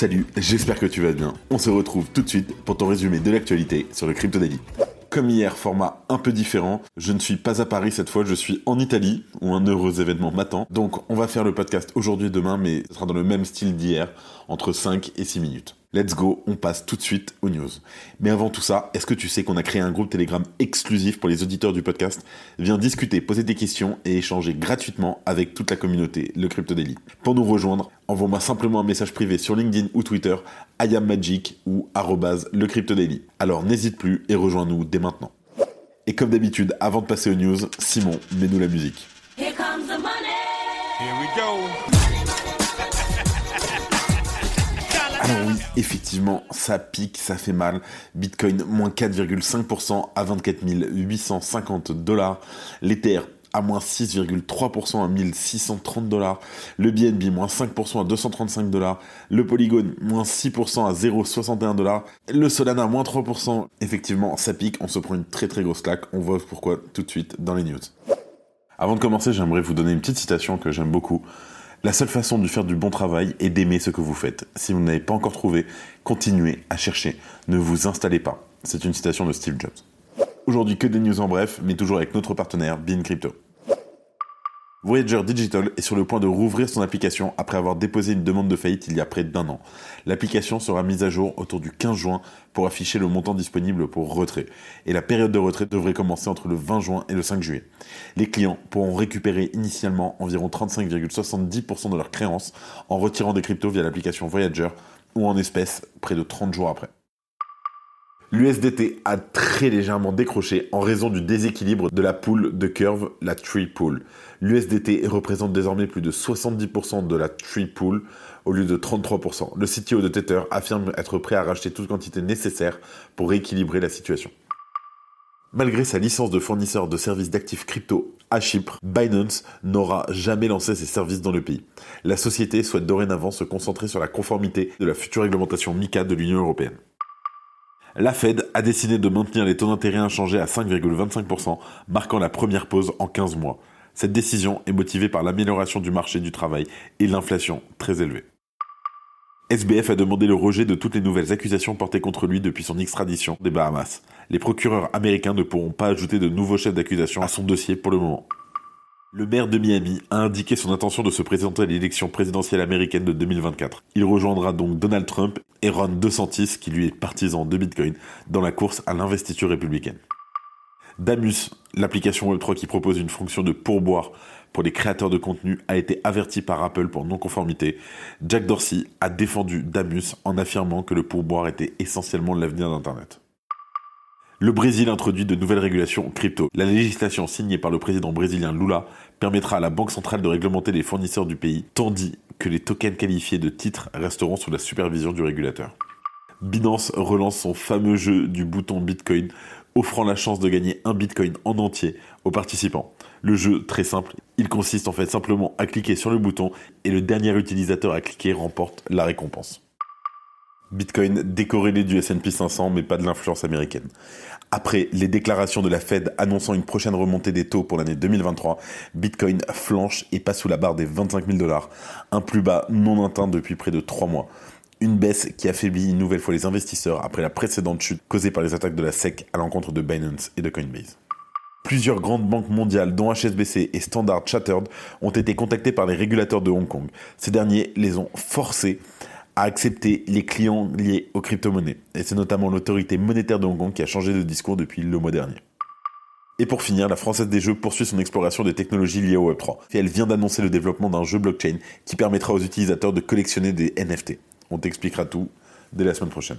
Salut, j'espère que tu vas bien. On se retrouve tout de suite pour ton résumé de l'actualité sur le Crypto Daily. Comme hier, format un peu différent. Je ne suis pas à Paris cette fois, je suis en Italie, où un heureux événement m'attend. Donc on va faire le podcast aujourd'hui et demain, mais ce sera dans le même style d'hier, entre 5 et 6 minutes. Let's go, on passe tout de suite aux news. Mais avant tout ça, est-ce que tu sais qu'on a créé un groupe Telegram exclusif pour les auditeurs du podcast? Viens discuter, poser des questions et échanger gratuitement avec toute la communauté, le Crypto Daily. Pour nous rejoindre, envoie-moi simplement un message privé sur LinkedIn ou Twitter, IamMagic ou le Crypto Daily. Alors n'hésite plus et rejoins-nous dès maintenant. Et comme d'habitude, avant de passer aux news, Simon, mets-nous la musique. Here comes the money. Here we go. Oui, effectivement, ça pique, ça fait mal. Bitcoin moins 4,5% à 24 850 dollars. L'Ether à moins 6,3% à 1630 dollars. Le BNB moins 5% à 235 dollars. Le Polygon moins 6% à 0,61 dollars. Le Solana moins 3%. Effectivement, ça pique, on se prend une très très grosse claque. On voit pourquoi tout de suite dans les news. Avant de commencer, j'aimerais vous donner une petite citation que j'aime beaucoup. La seule façon de faire du bon travail est d'aimer ce que vous faites. Si vous n'avez pas encore trouvé, continuez à chercher. Ne vous installez pas. C'est une citation de Steve Jobs. Aujourd'hui, que des news en bref, mais toujours avec notre partenaire, Bean Crypto. Voyager Digital est sur le point de rouvrir son application après avoir déposé une demande de faillite il y a près d'un an. L'application sera mise à jour autour du 15 juin pour afficher le montant disponible pour retrait. Et la période de retrait devrait commencer entre le 20 juin et le 5 juillet. Les clients pourront récupérer initialement environ 35,70% de leurs créances en retirant des cryptos via l'application Voyager ou en espèces près de 30 jours après. L'USDT a très légèrement décroché en raison du déséquilibre de la poule de curve, la tree pool. L'USDT représente désormais plus de 70% de la tree pool au lieu de 33%. Le CTO de Tether affirme être prêt à racheter toute quantité nécessaire pour rééquilibrer la situation. Malgré sa licence de fournisseur de services d'actifs crypto à Chypre, Binance n'aura jamais lancé ses services dans le pays. La société souhaite dorénavant se concentrer sur la conformité de la future réglementation MICA de l'Union européenne. La Fed a décidé de maintenir les taux d'intérêt inchangés à 5,25%, marquant la première pause en 15 mois. Cette décision est motivée par l'amélioration du marché du travail et l'inflation très élevée. SBF a demandé le rejet de toutes les nouvelles accusations portées contre lui depuis son extradition des Bahamas. Les procureurs américains ne pourront pas ajouter de nouveaux chefs d'accusation à son dossier pour le moment. Le maire de Miami a indiqué son intention de se présenter à l'élection présidentielle américaine de 2024. Il rejoindra donc Donald Trump et Ron DeSantis, qui lui est partisan de Bitcoin, dans la course à l'investiture républicaine. Damus, l'application Web3 qui propose une fonction de pourboire pour les créateurs de contenu, a été averti par Apple pour non-conformité. Jack Dorsey a défendu Damus en affirmant que le pourboire était essentiellement l'avenir d'Internet. Le Brésil introduit de nouvelles régulations crypto. La législation signée par le président brésilien Lula permettra à la Banque centrale de réglementer les fournisseurs du pays, tandis que les tokens qualifiés de titres resteront sous la supervision du régulateur. Binance relance son fameux jeu du bouton Bitcoin, offrant la chance de gagner un Bitcoin en entier aux participants. Le jeu, très simple, il consiste en fait simplement à cliquer sur le bouton et le dernier utilisateur à cliquer remporte la récompense. Bitcoin décorrélé du S&P 500 mais pas de l'influence américaine. Après les déclarations de la Fed annonçant une prochaine remontée des taux pour l'année 2023, Bitcoin flanche et passe sous la barre des 25 000 dollars, un plus bas non atteint depuis près de 3 mois. Une baisse qui affaiblit une nouvelle fois les investisseurs après la précédente chute causée par les attaques de la SEC à l'encontre de Binance et de Coinbase. Plusieurs grandes banques mondiales, dont HSBC et Standard Chattered, ont été contactées par les régulateurs de Hong Kong. Ces derniers les ont forcés à accepter les clients liés aux crypto-monnaies. Et c'est notamment l'autorité monétaire de Hong Kong qui a changé de discours depuis le mois dernier. Et pour finir, la Française des Jeux poursuit son exploration des technologies liées au Web3. Et elle vient d'annoncer le développement d'un jeu blockchain qui permettra aux utilisateurs de collectionner des NFT. On t'expliquera tout dès la semaine prochaine.